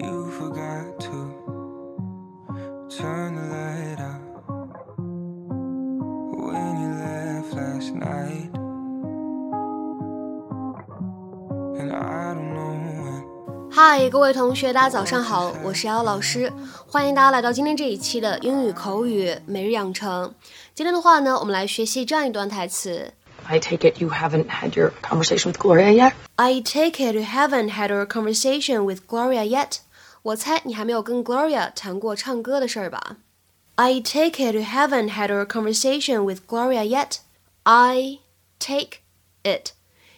you forgot to turn the light out when you left last night. And I don't know when. 嗨，各位同学，大家早上好，我是瑶老师，欢迎大家来到今天这一期的英语口语每日养成。今天的话呢，我们来学习这样一段台词。 I take it you haven't had your conversation with Gloria yet? I take it you haven't had a conversation with Gloria yet。 我猜你还没有跟 Gloria 谈过唱歌的事儿吧？I take it you haven't had a conversation with Gloria yet。I take it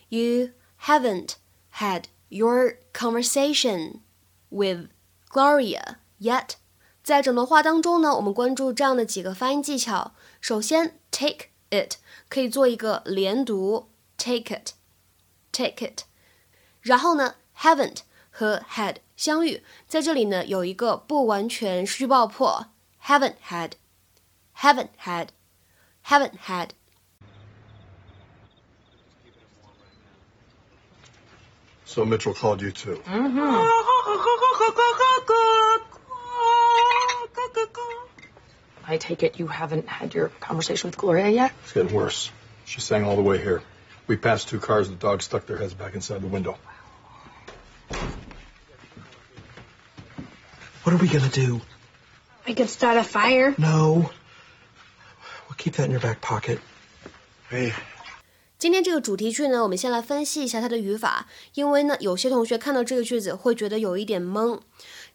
you haven't had your conversation with Gloria yet。在整段话当中呢，我们关注这样的几个发音技巧。首先，take it 可以做一个连读，take it，take it。然后呢，haven't 和 had 相遇，在这里呢有一个不完全失去爆破，haven't had，haven't had，haven't had。 So Mitchell called you too. I take it you haven't had your conversation with Gloria yet? It's getting worse. She sang all the way here. We passed two cars. The dogs stuck their heads back inside the window. What are we gonna do? I could start a fire. No. We'll keep that in your back pocket. Hey, 今天这个主题句呢，我们先来分析一下它的语法，因为呢，有些同学看到这个句子会觉得有一点懵。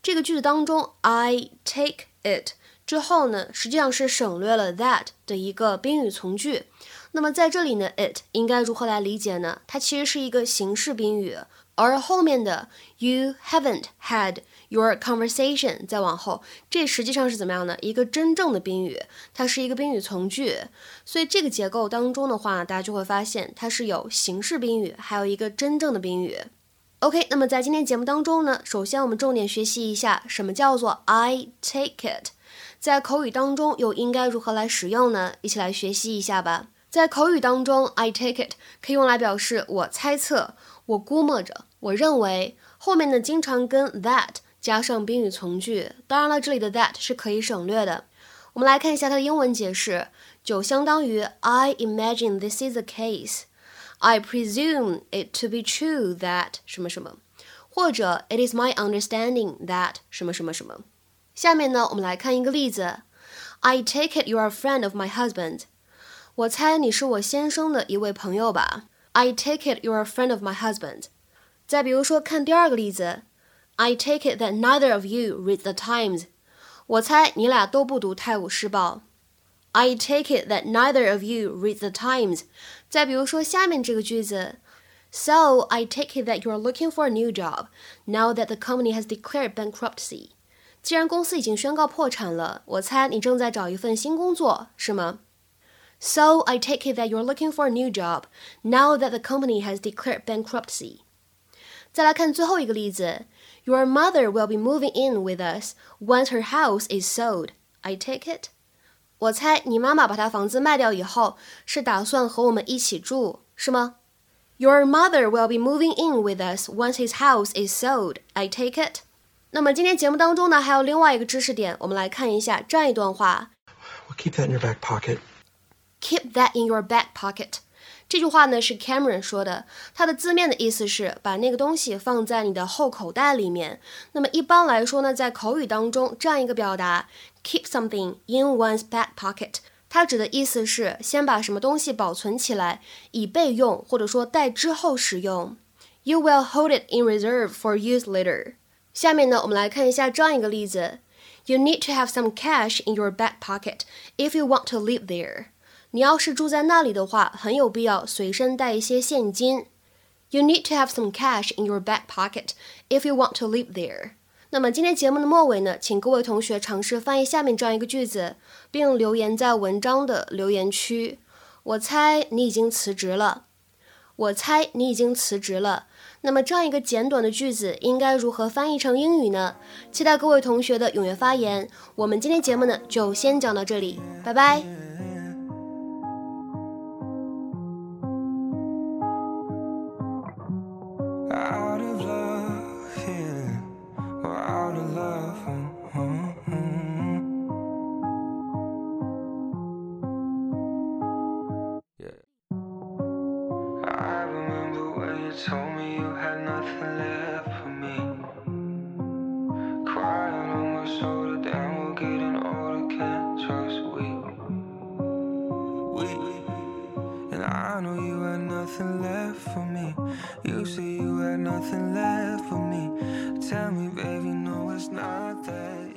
这个句子当中，I take it 之后呢，实际上是省略了 that 的一个宾语从句。那么在这里呢，it 应该如何来理解呢？它其实是一个形式宾语，而后面的 you haven't had your conversation 再往后，这实际上是怎么样的一个真正的宾语？它是一个宾语从句，所以这个结构当中的话，大家就会发现它是有形式宾语，还有一个真正的宾语。OK，那么在今天节目当中呢，首先我们重点学习一下什么叫做 I take it，在口语当中又应该如何来使用呢？一起来学习一下吧。在口语当中，I take it 可以用来表示我猜测、我估摸着、我认为，后面呢经常跟 that 加上宾语从句。当然了，这里的 that 是可以省略的。我们来看一下它的英文解释，就相当于 I imagine this is the case。I presume it to be true that 什么什么，或者 It is my understanding that 什么什么什么。下面呢，我们来看一个例子。I take it you are a friend of my husband。我猜你是我先生的一位朋友吧。I take it you are a friend of my husband。再比如说，看第二个例子。 I take it that neither of you read the Times。我猜你俩都不读《泰晤士报》。I take it that neither of you read the Times。再比如说下面这个句子，So I take it that you are looking for a new job now that the company has declared bankruptcy。既然公司已经宣告破产了，我猜你正在找一份新工作，是吗？So I take it that you are looking for a new job now that the company has declared bankruptcy。 再来看最后一个例子，Your mother will be moving in with us once her house is sold. I take it. 我猜你妈妈把她房子卖掉以后，是打算和我们一起住，是吗？Your mother will be moving in with us once his house is sold. I take it. 那么今天节目当中呢，还有另外一个知识点，我们来看一下这样一段话 We'll keep that in your back pocket. ：Keep that in your back pocket。 这句话呢是 Cameron 说的，它的字面的意思是把那个东西放在你的后口袋里面。那么一般来说呢，在口语当中，这样一个表达 keep something in one's back pocket，它指的意思是先把什么东西保存起来，以备用，或者说待之后使用。You will hold it in reserve for use later。下面呢，我们来看一下这样一个例子：You need to have some cash in your back pocket if you want to live there。你要是住在那里的话，很有必要随身带一些现金。You need to have some cash in your back pocket if you want to live there。那么今天节目的末尾呢，请各位同学尝试翻译下面这样一个句子，并留言在文章的留言区。我猜你已经辞职了。我猜你已经辞职了。那么这样一个简短的句子应该如何翻译成英语呢？期待各位同学的踊跃发言。我们今天节目呢就先讲到这里，拜拜。out of love, yeah. We're out of love. Mm-hmm. Yeah. I remember when you told me you had nothing left for me. Crying on my shoulder, damn, we're getting older, can't trust we. We. And I know you had nothing left left for me. You say you had nothing left for me. Tell me, baby, no, it's not that